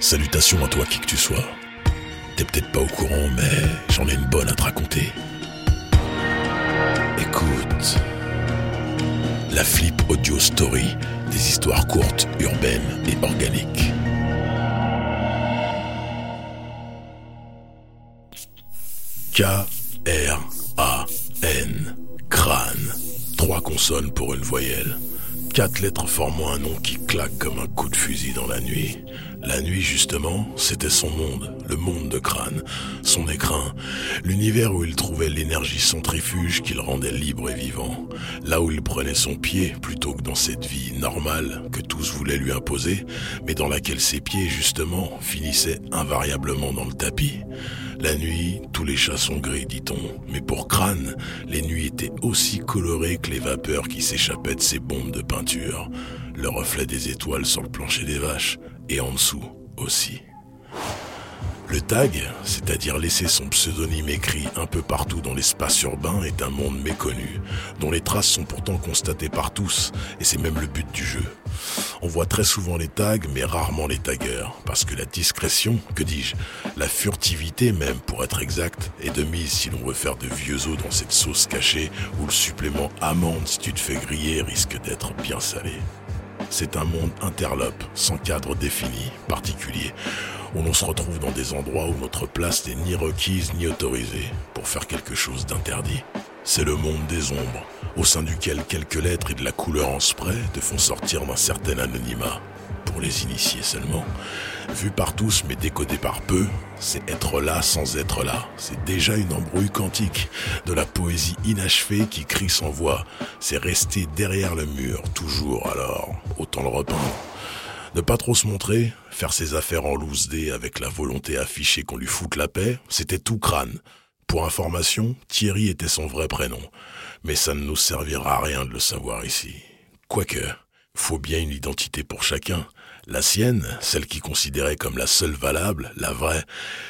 Salutations à toi qui que tu sois. T'es peut-être pas au courant, mais j'en ai une bonne à te raconter. Écoute. La Flip Audio Story, des histoires courtes, urbaines et organiques. K-R-A-N. Crâne. Trois consonnes pour une voyelle. Quatre lettres formant un nom qui claque comme un coup de fusil dans la nuit. La nuit, justement, c'était son monde, le monde de crâne, son écrin, l'univers où il trouvait l'énergie centrifuge qui le rendait libre et vivant, là où il prenait son pied plutôt que dans cette vie normale que tous voulaient lui imposer, mais dans laquelle ses pieds, justement, finissaient invariablement dans le tapis. La nuit, tous les chats sont gris, dit-on, mais pour Crâne, les nuits étaient aussi colorées que les vapeurs qui s'échappaient de ses bombes de peinture, le reflet des étoiles sur le plancher des vaches, et en dessous aussi. Le tag, c'est-à-dire laisser son pseudonyme écrit un peu partout dans l'espace urbain, est un monde méconnu, dont les traces sont pourtant constatées par tous, et c'est même le but du jeu. On voit très souvent les tags, mais rarement les taggers, parce que la discrétion, que dis-je, la furtivité même pour être exact, est de mise si l'on veut faire de vieux os dans cette sauce cachée, où le supplément amande si tu te fais griller risque d'être bien salé. C'est un monde interlope, sans cadre défini, particulier, où l'on se retrouve dans des endroits où notre place n'est ni requise ni autorisée pour faire quelque chose d'interdit. C'est le monde des ombres, au sein duquel quelques lettres et de la couleur en spray te font sortir d'un certain anonymat. Pour les initiés seulement. Vu par tous mais décodé par peu, c'est être là sans être là. C'est déjà une embrouille quantique, de la poésie inachevée qui crie sans voix. C'est rester derrière le mur, toujours alors. Autant le repeindre. Ne pas trop se montrer, faire ses affaires en loose dé avec la volonté affichée qu'on lui foute la paix, c'était tout crâne. Pour information, Thierry était son vrai prénom. Mais ça ne nous servira à rien de le savoir ici. Quoique, faut bien une identité pour chacun. La sienne, celle qui considérait comme la seule valable, la vraie,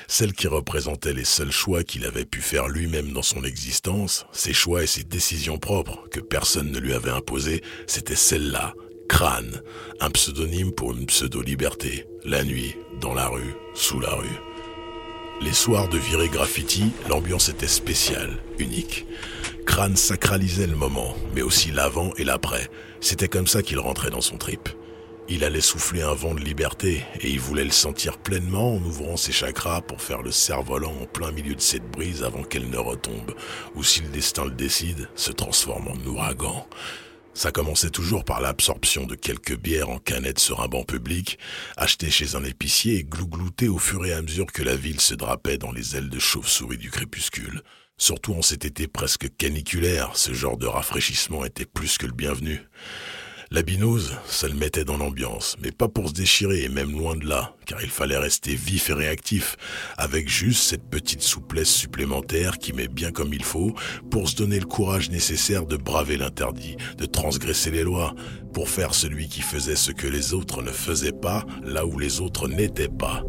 celle qui représentait les seuls choix qu'il avait pu faire lui-même dans son existence, ses choix et ses décisions propres que personne ne lui avait imposées, c'était celle-là, Crâne, un pseudonyme pour une pseudo-liberté, la nuit, dans la rue, sous la rue. Les soirs de virée graffiti, l'ambiance était spéciale, unique. Crâne sacralisait le moment, mais aussi l'avant et l'après. C'était comme ça qu'il rentrait dans son trip. Il allait souffler un vent de liberté et il voulait le sentir pleinement en ouvrant ses chakras pour faire le cerf-volant en plein milieu de cette brise avant qu'elle ne retombe, ou si le destin le décide, se transforme en ouragan. Ça commençait toujours par l'absorption de quelques bières en canettes sur un banc public, achetées chez un épicier et glougloutées au fur et à mesure que la ville se drapait dans les ailes de chauve-souris du crépuscule. Surtout en cet été presque caniculaire, ce genre de rafraîchissement était plus que le bienvenu. La binouse, ça le mettait dans l'ambiance, mais pas pour se déchirer, et même loin de là, car il fallait rester vif et réactif, avec juste cette petite souplesse supplémentaire qui met bien comme il faut, pour se donner le courage nécessaire de braver l'interdit, de transgresser les lois, pour faire celui qui faisait ce que les autres ne faisaient pas, là où les autres n'étaient pas.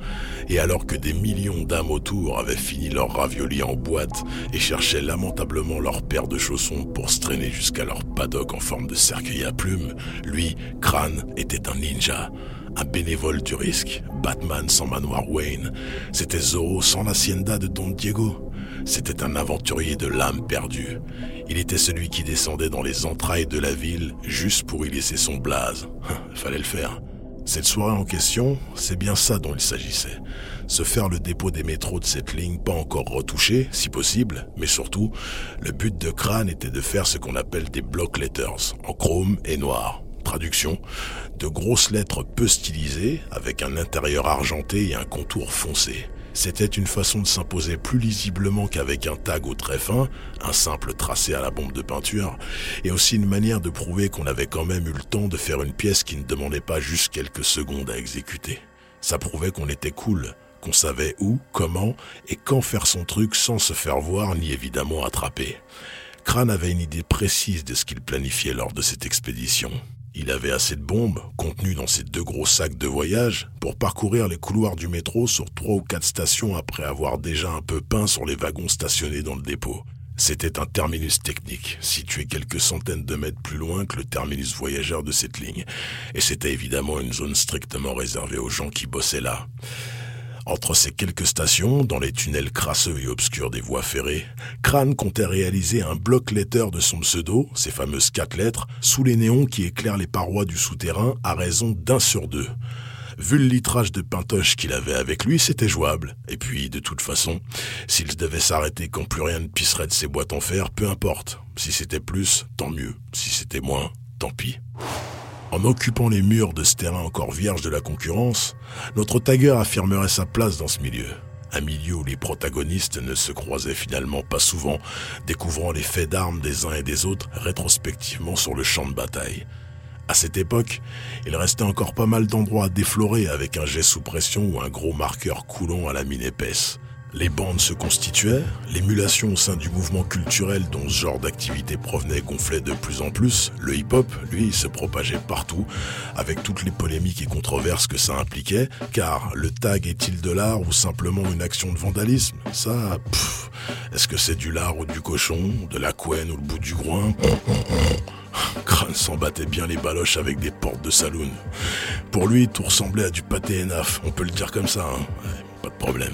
Et alors que des millions d'âmes autour avaient fini leur ravioli en boîte et cherchaient lamentablement leur paire de chaussons pour se traîner jusqu'à leur paddock en forme de cercueil à plumes, lui, Crâne, était un ninja. Un bénévole du risque, Batman sans manoir Wayne. C'était Zorro sans l'hacienda de Don Diego. C'était un aventurier de l'âme perdue. Il était celui qui descendait dans les entrailles de la ville juste pour y laisser son blaze. Fallait le faire. Cette soirée en question, c'est bien ça dont il s'agissait. Se faire le dépôt des métros de cette ligne pas encore retouchée, si possible, mais surtout, le but de Crâne était de faire ce qu'on appelle des block letters, en chrome et noir. Traduction, de grosses lettres peu stylisées, avec un intérieur argenté et un contour foncé. C'était une façon de s'imposer plus lisiblement qu'avec un tag au très fin, un simple tracé à la bombe de peinture, et aussi une manière de prouver qu'on avait quand même eu le temps de faire une pièce qui ne demandait pas juste quelques secondes à exécuter. Ça prouvait qu'on était cool, qu'on savait où, comment et quand faire son truc sans se faire voir ni évidemment attraper. Crane avait une idée précise de ce qu'il planifiait lors de cette expédition. Il avait assez de bombes, contenues dans ces deux gros sacs de voyage, pour parcourir les couloirs du métro sur trois ou quatre stations après avoir déjà un peu peint sur les wagons stationnés dans le dépôt. C'était un terminus technique, situé quelques centaines de mètres plus loin que le terminus voyageur de cette ligne, et c'était évidemment une zone strictement réservée aux gens qui bossaient là. Entre ces quelques stations, dans les tunnels crasseux et obscurs des voies ferrées, Crane comptait réaliser un bloc letter de son pseudo, ces fameuses quatre lettres, sous les néons qui éclairent les parois du souterrain à raison d'un sur deux. Vu le litrage de pintoche qu'il avait avec lui, c'était jouable. Et puis, de toute façon, s'il devait s'arrêter quand plus rien ne pisserait de ses boîtes en fer, peu importe. Si c'était plus, tant mieux. Si c'était moins, tant pis. En occupant les murs de ce terrain encore vierge de la concurrence, notre tagger affirmerait sa place dans ce milieu. Un milieu où les protagonistes ne se croisaient finalement pas souvent, découvrant les faits d'armes des uns et des autres rétrospectivement sur le champ de bataille. À cette époque, il restait encore pas mal d'endroits à déflorer avec un jet sous pression ou un gros marqueur coulant à la mine épaisse. Les bandes se constituaient, l'émulation au sein du mouvement culturel dont ce genre d'activité provenait gonflait de plus en plus, le hip-hop, lui, se propageait partout, avec toutes les polémiques et controverses que ça impliquait, car le tag est-il de l'art ou simplement une action de vandalisme? Ça, est-ce que c'est du lard ou du cochon, de la couenne ou le bout du groin? Crane s'en battait bien les baloches avec des portes de saloon. Pour lui, tout ressemblait à du pâté naf, on peut le dire comme ça, hein. pas de problème.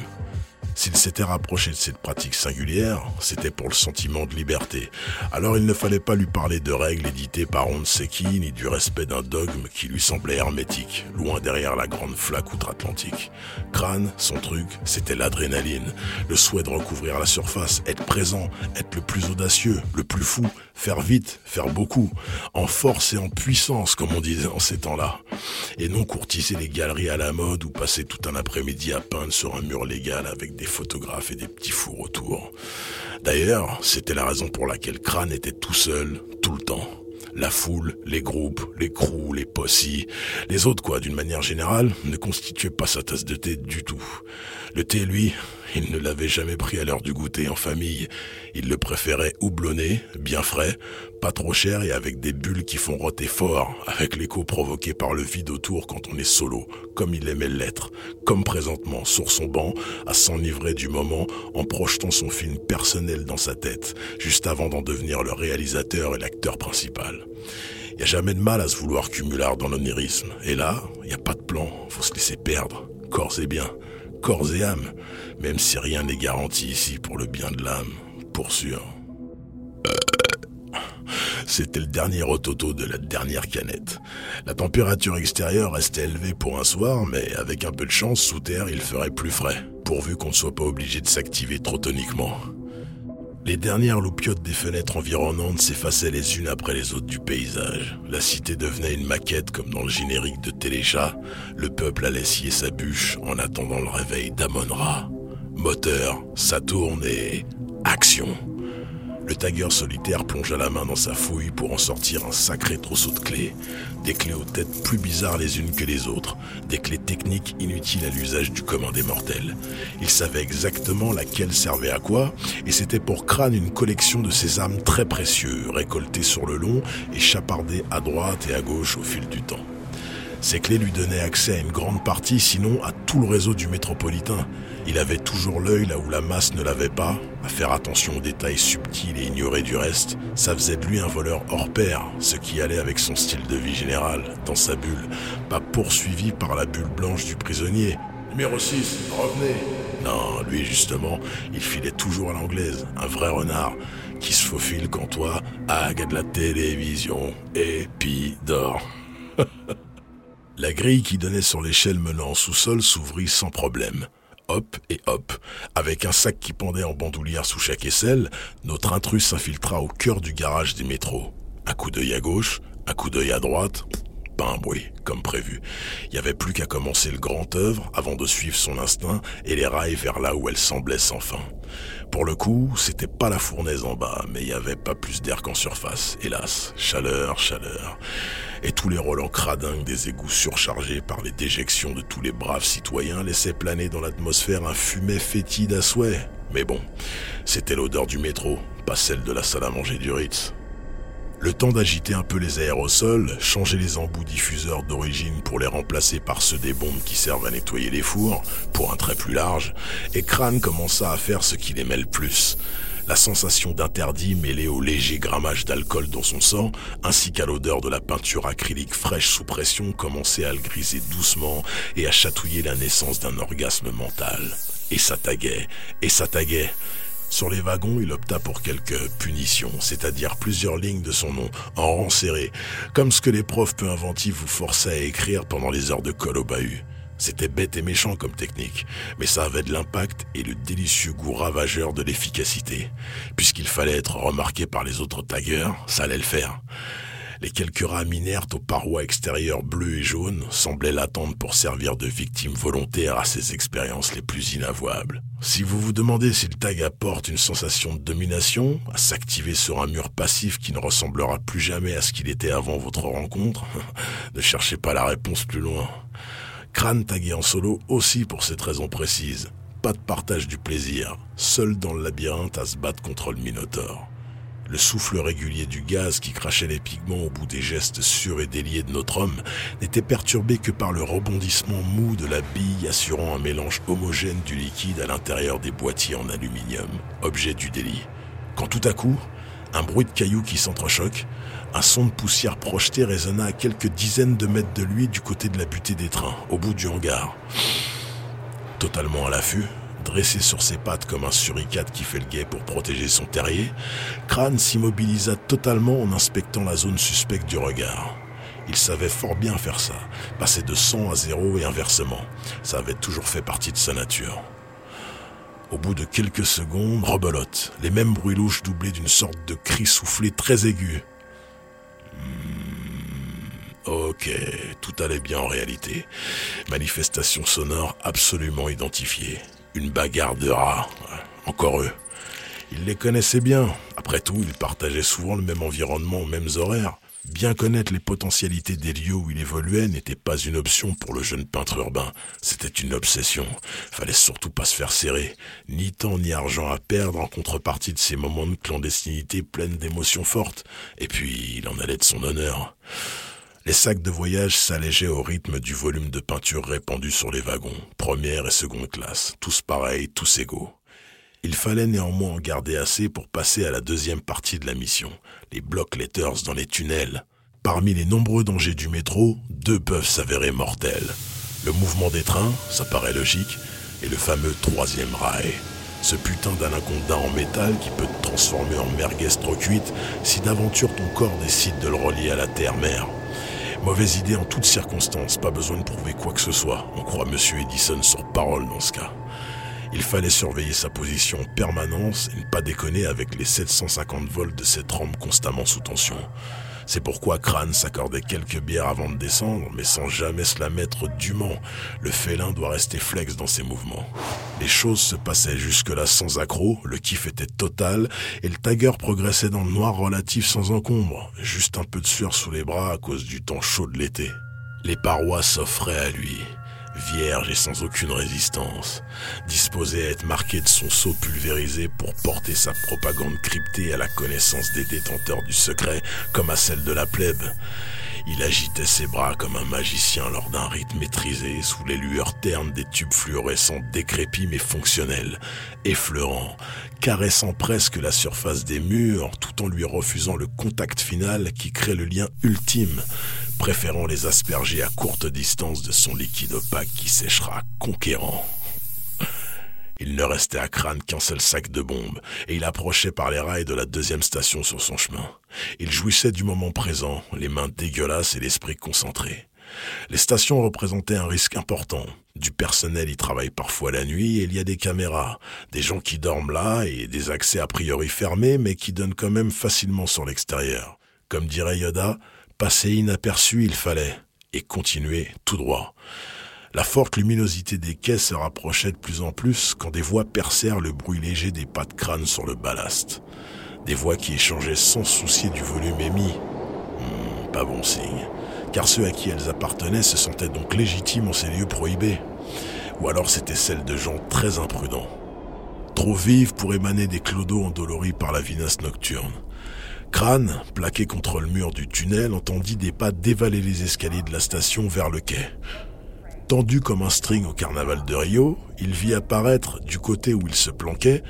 S'il s'était rapproché de cette pratique singulière, c'était pour le sentiment de liberté. Alors il ne fallait pas lui parler de règles éditées par on ni du respect d'un dogme qui lui semblait hermétique, loin derrière la grande flaque outre-Atlantique. Crâne, son truc, c'était l'adrénaline, le souhait de recouvrir la surface, être présent, être le plus audacieux, le plus fou, faire vite, faire beaucoup, en force et en puissance, comme on disait en ces temps-là. Et non courtiser les galeries à la mode ou passer tout un après-midi à peindre sur un mur légal avec des photographes et des petits fours autour. D'ailleurs, c'était la raison pour laquelle Crane était tout seul, tout le temps. La foule, les groupes, les crews, les possis, les autres quoi, d'une manière générale, ne constituaient pas sa tasse de thé du tout. Le thé, lui, il ne l'avait jamais pris à l'heure du goûter en famille. Il le préférait houblonné, bien frais, pas trop cher et avec des bulles qui font roter fort, avec l'écho provoqué par le vide autour quand on est solo, comme il aimait l'être, comme présentement sur son banc, à s'enivrer du moment en projetant son film personnel dans sa tête, juste avant d'en devenir le réalisateur et l'acteur principal. Il n'y a jamais de mal à se vouloir cumulard dans l'onirisme. Et là, il n'y a pas de plan, faut se laisser perdre, corps et bien corps et âme, même si rien n'est garanti ici pour le bien de l'âme, pour sûr. C'était le dernier rototo de la dernière canette. La température extérieure restait élevée pour un soir, mais avec un peu de chance, sous terre, il ferait plus frais, pourvu qu'on ne soit pas obligé de s'activer trop toniquement. Les dernières loupiotes des fenêtres environnantes s'effaçaient les unes après les autres du paysage. La cité devenait une maquette comme dans le générique de Téléchat. Le peuple allait scier sa bûche en attendant le réveil d'Amon-Ra. Moteur, ça tourne et... Action le tagger solitaire plongea la main dans sa fouille pour en sortir un sacré trousseau de clés. Des clés aux têtes plus bizarres les unes que les autres. Des clés techniques inutiles à l'usage du commun des mortels. Il savait exactement laquelle servait à quoi, et c'était pour crâne une collection de ces âmes très précieux, récoltées sur le long et chapardées à droite et à gauche au fil du temps. Ces clés lui donnaient accès à une grande partie, sinon à tout le réseau du métropolitain. Il avait toujours l'œil là où la masse ne l'avait pas, à faire attention aux détails subtils et ignorer du reste. Ça faisait de lui un voleur hors pair, ce qui allait avec son style de vie général, dans sa bulle, pas poursuivi par la bulle blanche du prisonnier. Numéro 6, revenez Non, lui justement, il filait toujours à l'anglaise, un vrai renard, qui se faufile quand toi, hague de la télévision, et puis dort. La grille qui donnait sur l'échelle menant en sous-sol s'ouvrit sans problème. Hop et hop. Avec un sac qui pendait en bandoulière sous chaque aisselle, notre intrus s'infiltra au cœur du garage des métros. Un coup d'œil à gauche, un coup d'œil à droite. Bruit, comme prévu. Il n'y avait plus qu'à commencer le grand œuvre avant de suivre son instinct et les rails vers là où elle semblait sans fin. Pour le coup, c'était pas la fournaise en bas, mais il n'y avait pas plus d'air qu'en surface. Hélas, chaleur, chaleur et tous les relents cradingues des égouts surchargés par les déjections de tous les braves citoyens laissaient planer dans l'atmosphère un fumet fétide à souhait. Mais bon, c'était l'odeur du métro, pas celle de la salle à manger du Ritz. Le temps d'agiter un peu les aérosols, changer les embouts diffuseurs d'origine pour les remplacer par ceux des bombes qui servent à nettoyer les fours, pour un trait plus large, et Crane commença à faire ce qu'il aimait le plus, La sensation d'interdit mêlée au léger grammage d'alcool dans son sang, ainsi qu'à l'odeur de la peinture acrylique fraîche sous pression, commençait à le griser doucement et à chatouiller la naissance d'un orgasme mental. Et ça taguait, et ça taguait. Sur les wagons, il opta pour quelques punitions, c'est-à-dire plusieurs lignes de son nom, en rang serré, comme ce que les profs peu inventifs vous forçaient à écrire pendant les heures de colle au bahut. C'était bête et méchant comme technique, mais ça avait de l'impact et le délicieux goût ravageur de l'efficacité. Puisqu'il fallait être remarqué par les autres taggers, ça allait le faire. Les quelques rames inertes aux parois extérieures bleues et jaunes semblaient l'attendre pour servir de victime volontaire à ces expériences les plus inavouables. Si vous vous demandez si le tag apporte une sensation de domination, à s'activer sur un mur passif qui ne ressemblera plus jamais à ce qu'il était avant votre rencontre, ne cherchez pas la réponse plus loin. Crâne tagué en solo aussi pour cette raison précise. Pas de partage du plaisir, seul dans le labyrinthe à se battre contre le Minotaure. Le souffle régulier du gaz qui crachait les pigments au bout des gestes sûrs et déliés de notre homme n'était perturbé que par le rebondissement mou de la bille assurant un mélange homogène du liquide à l'intérieur des boîtiers en aluminium, objet du délit. Quand tout à coup, un bruit de cailloux qui s'entrechoquent, un son de poussière projetée résonna à quelques dizaines de mètres de lui du côté de la butée des trains, au bout du hangar. Totalement à l'affût, dressé sur ses pattes comme un suricate qui fait le guet pour protéger son terrier, Crane s'immobilisa totalement en inspectant la zone suspecte du regard. Il savait fort bien faire ça, passer de 100 à 0 et inversement. Ça avait toujours fait partie de sa nature. Au bout de quelques secondes, rebelote, les mêmes bruits louches doublés d'une sorte de cri soufflé très aigu. Hmm, ok, tout allait bien en réalité. Manifestation sonore absolument identifiée. Une bagarre de rats. Encore eux. Il les connaissait bien. Après tout, ils partageaient souvent le même environnement aux mêmes horaires. Bien connaître les potentialités des lieux où il évoluait n'était pas une option pour le jeune peintre urbain, c'était une obsession. Fallait surtout pas se faire serrer, ni temps ni argent à perdre en contrepartie de ces moments de clandestinité pleins d'émotions fortes. Et puis, il en allait de son honneur. Les sacs de voyage s'allégeaient au rythme du volume de peinture répandu sur les wagons, première et seconde classe, tous pareils, tous égaux. Il fallait néanmoins en garder assez pour passer à la deuxième partie de la mission, les block letters dans les tunnels. Parmi les nombreux dangers du métro, deux peuvent s'avérer mortels. Le mouvement des trains, ça paraît logique, et le fameux troisième rail. Ce putain d'anaconda en métal qui peut te transformer en merguez trop cuite si d'aventure ton corps décide de le relier à la terre-mère. Mauvaise idée en toutes circonstances, pas besoin de prouver quoi que ce soit. On croit Monsieur Edison sur parole dans ce cas. Il fallait surveiller sa position en permanence et ne pas déconner avec les 750 volts de cette rampe constamment sous tension. C'est pourquoi Crane s'accordait quelques bières avant de descendre, mais sans jamais se la mettre dûment. Le félin doit rester flex dans ses mouvements. Les choses se passaient jusque-là sans accroc, le kiff était total, et le tagger progressait dans le noir relatif sans encombre, juste un peu de sueur sous les bras à cause du temps chaud de l'été. Les parois s'offraient à lui vierge et sans aucune résistance, disposé à être marqué de son sceau pulvérisé pour porter sa propagande cryptée à la connaissance des détenteurs du secret comme à celle de la plèbe. Il agitait ses bras comme un magicien lors d'un rite maîtrisé sous les lueurs ternes des tubes fluorescents décrépits mais fonctionnels, effleurant, caressant presque la surface des murs tout en lui refusant le contact final qui crée le lien ultime, préférant les asperger à courte distance de son liquide opaque qui séchera conquérant. Il ne restait à crâne qu'un seul sac de bombes, et il approchait par les rails de la deuxième station sur son chemin. Il jouissait du moment présent, les mains dégueulasses et l'esprit concentré. Les stations représentaient un risque important. Du personnel y travaille parfois la nuit et il y a des caméras, des gens qui dorment là et des accès a priori fermés mais qui donnent quand même facilement sur l'extérieur. Comme dirait Yoda, passer inaperçu il fallait et continuer tout droit. La forte luminosité des quais se rapprochait de plus en plus quand des voix percèrent le bruit léger des pas de crâne sur le ballast. Des voix qui échangeaient sans soucier du volume émis. Hmm, pas bon signe. Car ceux à qui elles appartenaient se sentaient donc légitimes en ces lieux prohibés. Ou alors c'étaient celles de gens très imprudents. Trop vives pour émaner des clodos endoloris par la vinasse nocturne. Crâne, plaqué contre le mur du tunnel, entendit des pas dévaler les escaliers de la station vers le quai. Tendu comme un string au carnaval de Rio, il vit apparaître, du côté où il se planquait,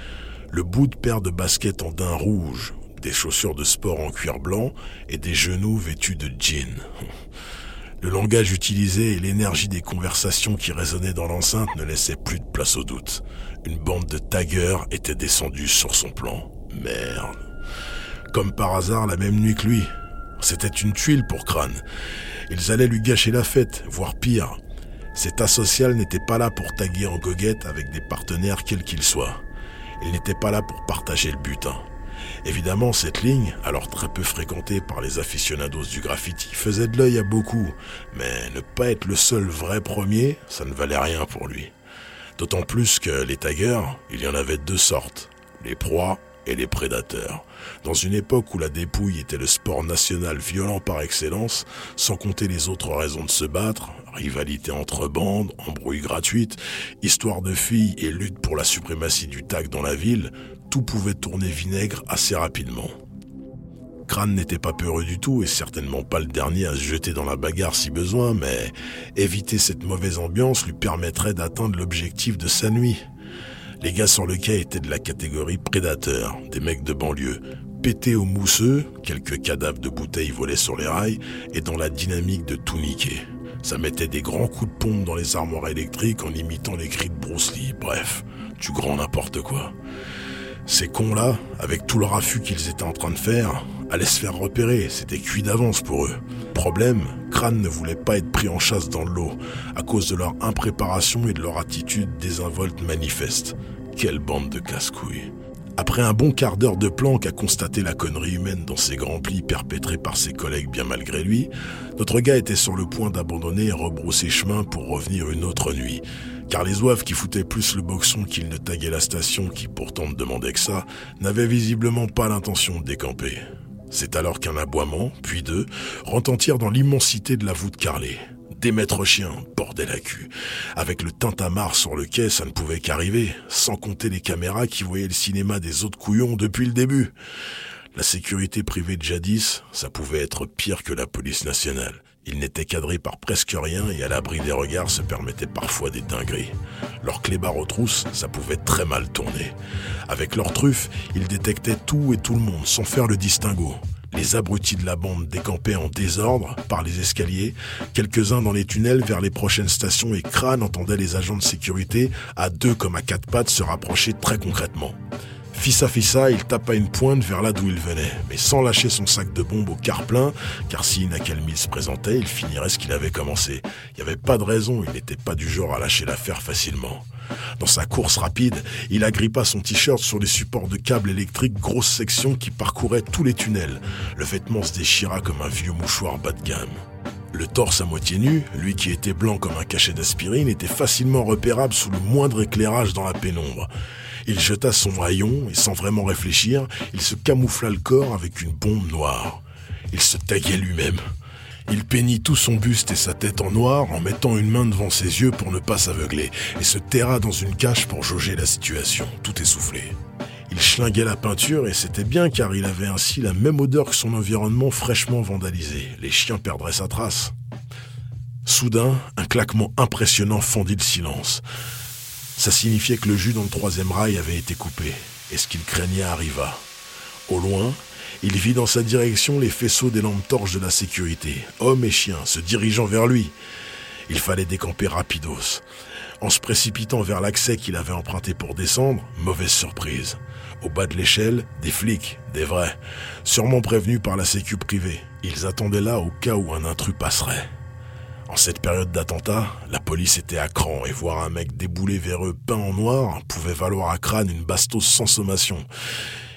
le bout de paire de baskets en daim rouge, des chaussures de sport en cuir blanc et des genoux vêtus de jeans. Le langage utilisé et l'énergie des conversations qui résonnaient dans l'enceinte ne laissaient plus de place au doute. Une bande de taggers était descendue sur son plan. Merde. Comme par hasard la même nuit que lui. C'était une tuile pour Crâne. Ils allaient lui gâcher la fête, voire pire. Cet asocial n'était pas là pour taguer en goguette avec des partenaires quels qu'ils soient. Il n'était pas là pour partager le butin. Évidemment, cette ligne, alors très peu fréquentée par les aficionados du graffiti, faisait de l'œil à beaucoup, mais ne pas être le seul vrai premier, ça ne valait rien pour lui. D'autant plus que les taggers, il y en avait deux sortes, les proies et les prédateurs. Dans une époque où la dépouille était le sport national violent par excellence, sans compter les autres raisons de se battre, rivalité entre bandes, embrouilles gratuites, histoire de filles et lutte pour la suprématie du tag dans la ville, tout pouvait tourner vinaigre assez rapidement. Crane n'était pas peureux du tout et certainement pas le dernier à se jeter dans la bagarre si besoin, mais éviter cette mauvaise ambiance lui permettrait d'atteindre l'objectif de sa nuit. Les gars sur le quai étaient de la catégorie prédateurs, des mecs de banlieue, pétés au mousseux, quelques cadavres de bouteilles volaient sur les rails et dans la dynamique de tout niquer. Ça mettait des grands coups de pompe dans les armoires électriques en imitant les cris de Bruce Lee. Bref, du grand n'importe quoi. Ces cons-là, avec tout le raffut qu'ils étaient en train de faire, allaient se faire repérer, c'était cuit d'avance pour eux. Problème, Crane ne voulait pas être pris en chasse dans l'eau, à cause de leur impréparation et de leur attitude désinvolte manifeste. Quelle bande de casse-couilles. Après un bon quart d'heure de planque à constater la connerie humaine dans ses grands plis perpétrés par ses collègues bien malgré lui, notre gars était sur le point d'abandonner et rebrousser chemin pour revenir une autre nuit. Car les oeufs qui foutaient plus le boxon qu'ils ne taguaient la station, qui pourtant ne demandait que ça, n'avaient visiblement pas l'intention de décamper. C'est alors qu'un aboiement, puis deux, retentirent dans l'immensité de la voûte carrelée. Des maîtres chiens, bordel à cul. Avec le tintamarre sur le quai, ça ne pouvait qu'arriver, sans compter les caméras qui voyaient le cinéma des autres couillons depuis le début. La sécurité privée de jadis, ça pouvait être pire que la police nationale. Ils n'étaient cadrés par presque rien et à l'abri des regards se permettaient parfois des dingueries. Leur clébard aux trousses, ça pouvait très mal tourner. Avec leur truffe, ils détectaient tout et tout le monde sans faire le distinguo. Les abrutis de la bande décampaient en désordre par les escaliers, quelques-uns dans les tunnels vers les prochaines stations et Crâne entendait les agents de sécurité, à deux comme à quatre pattes, se rapprocher très concrètement. Fissa Fissa, il tapa une pointe vers là d'où il venait, mais sans lâcher son sac de bombes au quart plein, car si une se présentait, il finirait ce qu'il avait commencé. Il n'y avait pas de raison, il n'était pas du genre à lâcher l'affaire facilement. Dans sa course rapide, il agrippa son t-shirt sur les supports de câbles électriques grosse section qui parcouraient tous les tunnels. Le vêtement se déchira comme un vieux mouchoir bas de gamme. Le torse à moitié nu, lui qui était blanc comme un cachet d'aspirine, était facilement repérable sous le moindre éclairage dans la pénombre. Il jeta son haillon et sans vraiment réfléchir, il se camoufla le corps avec une bombe noire. Il se taguait lui-même. Il peignit tout son buste et sa tête en noir en mettant une main devant ses yeux pour ne pas s'aveugler et se terra dans une cache pour jauger la situation, tout essoufflé. Il schlinguait la peinture et c'était bien car il avait ainsi la même odeur que son environnement fraîchement vandalisé. Les chiens perdraient sa trace. Soudain, un claquement impressionnant fendit le silence. Ça signifiait que le jus dans le troisième rail avait été coupé et ce qu'il craignait arriva. Au loin, il vit dans sa direction les faisceaux des lampes torches de la sécurité, hommes et chiens, se dirigeant vers lui. Il fallait décamper rapidos. En se précipitant vers l'accès qu'il avait emprunté pour descendre, mauvaise surprise. Au bas de l'échelle, des flics, des vrais, sûrement prévenus par la sécu privée. Ils attendaient là au cas où un intrus passerait. En cette période d'attentat, la police était à cran et voir un mec débouler vers eux peint en noir pouvait valoir à crâne une bastos sans sommation.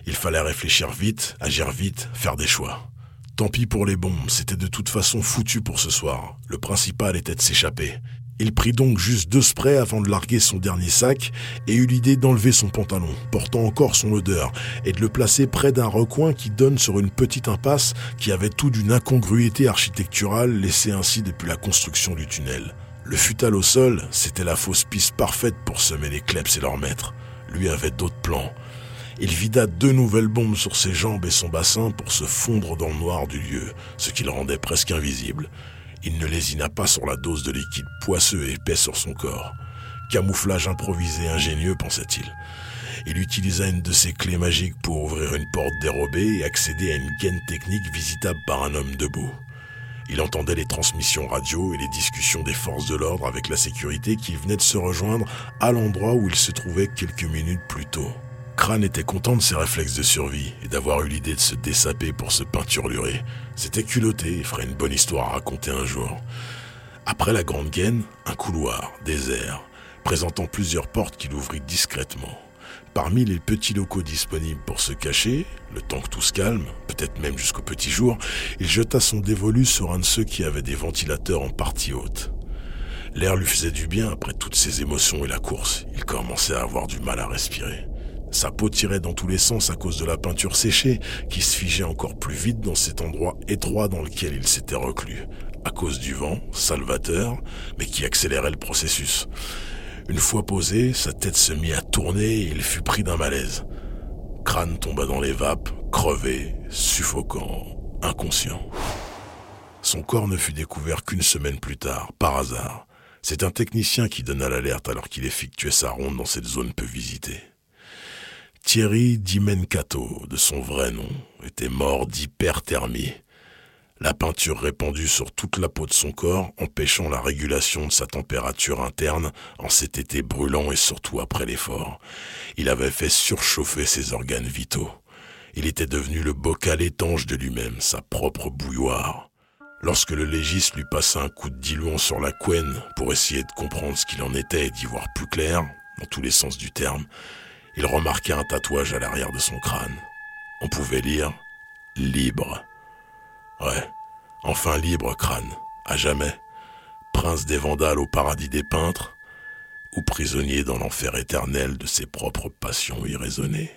Il fallait réfléchir vite, agir vite, faire des choix. Tant pis pour les bombes, c'était de toute façon foutu pour ce soir. Le principal était de s'échapper. Il prit donc juste deux sprays avant de larguer son dernier sac et eut l'idée d'enlever son pantalon, portant encore son odeur, et de le placer près d'un recoin qui donne sur une petite impasse qui avait tout d'une incongruité architecturale laissée ainsi depuis la construction du tunnel. Le futal au sol, c'était la fausse piste parfaite pour semer les kleps et leurs maîtres. Lui avait d'autres plans. Il vida deux nouvelles bombes sur ses jambes et son bassin pour se fondre dans le noir du lieu, ce qui le rendait presque invisible. Il ne lésina pas sur la dose de liquide poisseux et épais sur son corps. Camouflage improvisé ingénieux, pensait-il. Il utilisa une de ses clés magiques pour ouvrir une porte dérobée et accéder à une gaine technique visitable par un homme debout. Il entendait les transmissions radio et les discussions des forces de l'ordre avec la sécurité qui venait de se rejoindre à l'endroit où il se trouvait quelques minutes plus tôt. Crane était content de ses réflexes de survie et d'avoir eu l'idée de se dessaper pour se peinturlurer. C'était culotté et ferait une bonne histoire à raconter un jour. Après la grande gaine, un couloir, désert, présentant plusieurs portes qu'il ouvrit discrètement. Parmi les petits locaux disponibles pour se cacher, le temps que tout se calme, peut-être même jusqu'au petit jour, il jeta son dévolu sur un de ceux qui avaient des ventilateurs en partie haute. L'air lui faisait du bien après toutes ses émotions et la course. Il commençait à avoir du mal à respirer. Sa peau tirait dans tous les sens à cause de la peinture séchée, qui se figeait encore plus vite dans cet endroit étroit dans lequel il s'était reclus, à cause du vent, salvateur, mais qui accélérait le processus. Une fois posé, sa tête se mit à tourner et il fut pris d'un malaise. Crâne tomba dans les vapes, crevé, suffocant, inconscient. Son corps ne fut découvert qu'une semaine plus tard, par hasard. C'est un technicien qui donna l'alerte alors qu'il effectuait sa ronde dans cette zone peu visitée. Thierry Dimencato, de son vrai nom, était mort d'hyperthermie. La peinture répandue sur toute la peau de son corps, empêchant la régulation de sa température interne en cet été brûlant et surtout après l'effort. Il avait fait surchauffer ses organes vitaux. Il était devenu le bocal étanche de lui-même, sa propre bouilloire. Lorsque le légiste lui passa un coup de diluant sur la couenne pour essayer de comprendre ce qu'il en était et d'y voir plus clair, dans tous les sens du terme, il remarqua un tatouage à l'arrière de son crâne. On pouvait lire Libre. Ouais, enfin libre crâne, à jamais. Prince des Vandales au paradis des peintres, ou prisonnier dans l'enfer éternel de ses propres passions irraisonnées.